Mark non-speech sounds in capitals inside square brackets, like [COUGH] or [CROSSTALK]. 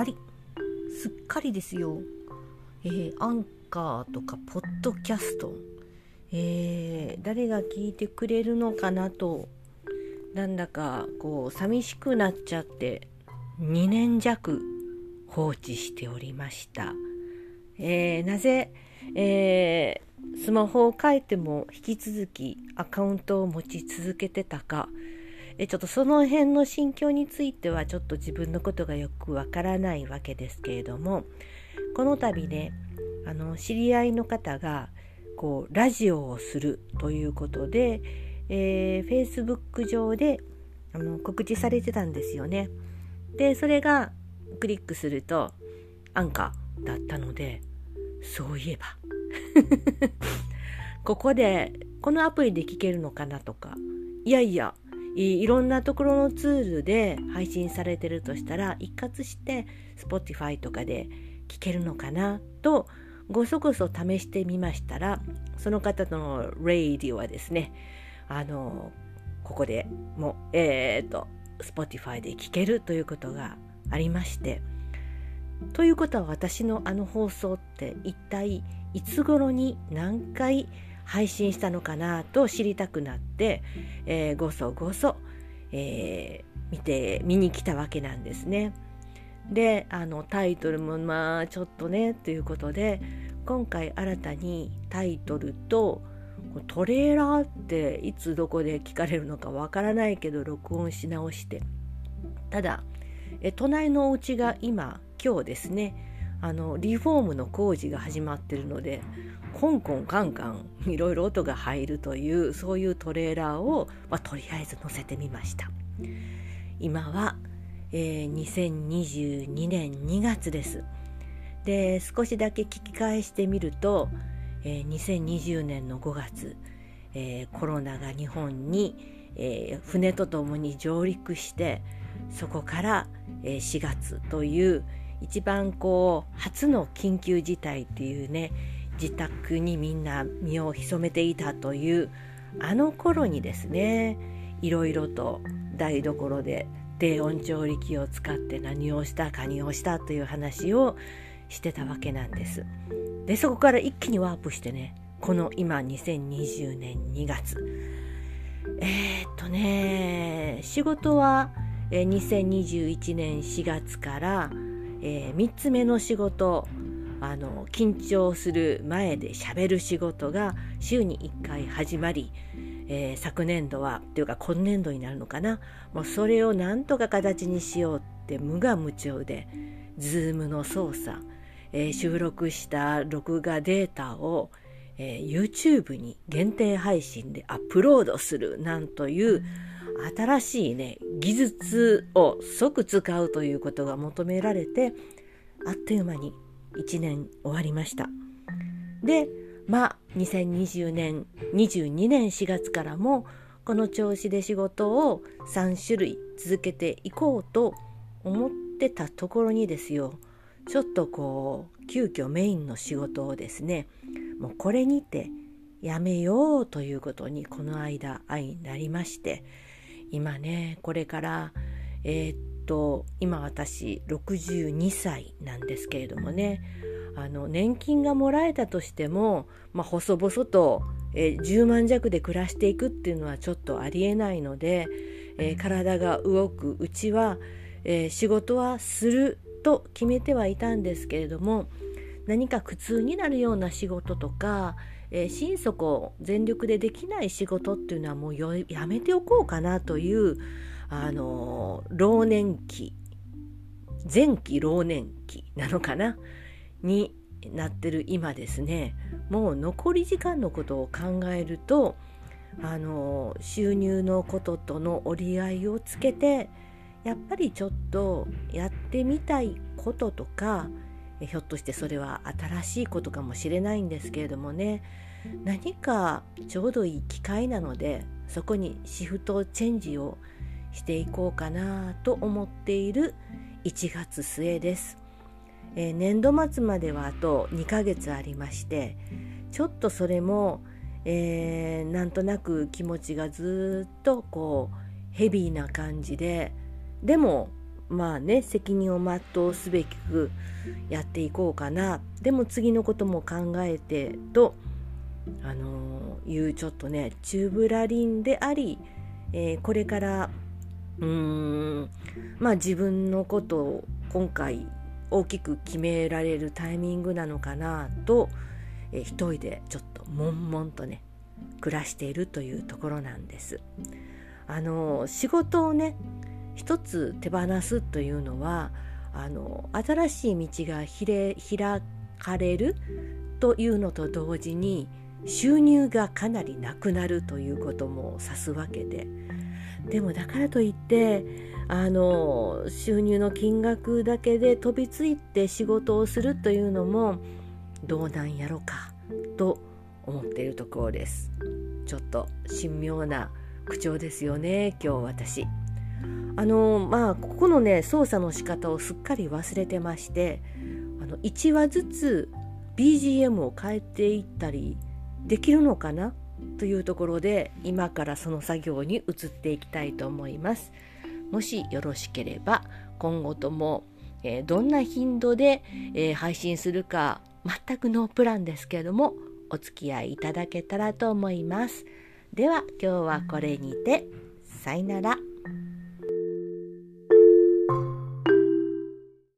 かり。すっかりですよ、えー、アンカーとかポッドキャスト、えー、誰が聞いてくれるのかなと。なんだかこう寂しくなっちゃって。2年弱放置しておりました。えー、なぜ、えー、スマホを変えても引き続きアカウントを持ち続けてたか、えちょっとその辺の心境についてはちょっと自分のことがよくわからないわけですけれどもこの度ねあの知り合いの方がこうラジオをするということで、えー、Facebook 上であの告知されてたんですよね。でそれがクリックするとアンカーだったのでそういえば [LAUGHS] ここでこのアプリで聞けるのかなとかいやいやいろんなところのツールで配信されてるとしたら一括して Spotify とかで聞けるのかなとごそごそ試してみましたらその方のレイディオはですねあのここでもえっ、と Spotify で聞けるということがありましてということは私のあの放送って一体いつ頃に何回配信したのかなと知りたくなって、えー、ごそごそ、えー、見て見に来たわけなんですね。であのタイトルもまあちょっとねということで今回新たにタイトルとトレーラーっていつどこで聞かれるのかわからないけど録音し直してただえ隣のお家が今今日ですねあのリフォームの工事が始まってるのでコンコンカンカンいろいろ音が入るというそういうトレーラーを、まあ、とりあえず乗せてみました。今は、えー、2022年2月です。で少しだけ聞き返してみると、えー、2020年の5月、えー、コロナが日本に、えー、船とともに上陸してそこから、えー、4月という一番こう初の緊急事態っていうね自宅にみんな身を潜めていたというあの頃にですねいろいろと台所で低温調理器を使って何をしたかにをしたという話をしてたわけなんです。でそこから一気にワープしてねこの今2020年2月えー、っとね仕事は2021年4月からえー、3つ目の仕事あの緊張する前でしゃべる仕事が週に1回始まり、えー、昨年度はというか今年度になるのかな。もうそれをなんとか形にしようって無我夢中で Zoom の操作、えー、収録した録画データを、えー、YouTube に限定配信でアップロードするなんという、新しいね技術を即使うということが求められてあっという間に1年終わりました。でまあ2020年22年4月からもこの調子で仕事を3種類続けていこうと思ってたところにですよちょっとこう急遽メインの仕事をですねもうこれにてやめようということにこの間愛になりまして今ねこれからえー、っと今私62歳なんですけれどもねあの年金がもらえたとしても、まあ、細々と、えー、10万弱で暮らしていくっていうのはちょっとありえないので、えー、体が動くうちは、えー、仕事はすると決めてはいたんですけれども何か苦痛になるような仕事とかえー、心底全力でできない仕事っていうのはもうやめておこうかなという、あのー、老年期前期老年期なのかな？[LAUGHS] になってる今ですね。もう残り時間のことを考えるとあの収入のこととの折り合いをつけてやっぱりちょっとやってみたいこととかひょっとしてそれは新しいことかもしれないんですけれどもね。何かちょうどいい機会なのでそこにシフトチェンジをしていこうかなと思っている1月末です、えー、年度末まではあと2ヶ月ありましてちょっとそれも、えー、なんとなく気持ちがずっとこうヘビーな感じででもまあね責任を全うすべきくやっていこうかなでも次のことも考えてとあのいうちょっとねチューブラリンであり、えー、これからうーんまあ自分のことを今回大きく決められるタイミングなのかなと、えー、一人でちょっと悶々とね暮らしているというところなんです。あの仕事をね一つ手放すというのはあの新しい道が開かれるというのと同時に収入がかなりなくなるということも指すわけで。でもだからといってあの収入の金額だけで飛びついて仕事をするというのもどうなんやろかと思っているところです。ちょっと神妙な口調ですよね今日私。あのまあここのね操作の仕方をすっかり忘れてましてあの1話ずつ BGM を変えていったりできるのかな？というところで今からその作業に移っていきたいと思います。もしよろしければ今後とも、えー、どんな頻度で、えー、配信するか全くノープランですけれどもお付き合いいただけたらと思います。では今日はこれにてさよなら。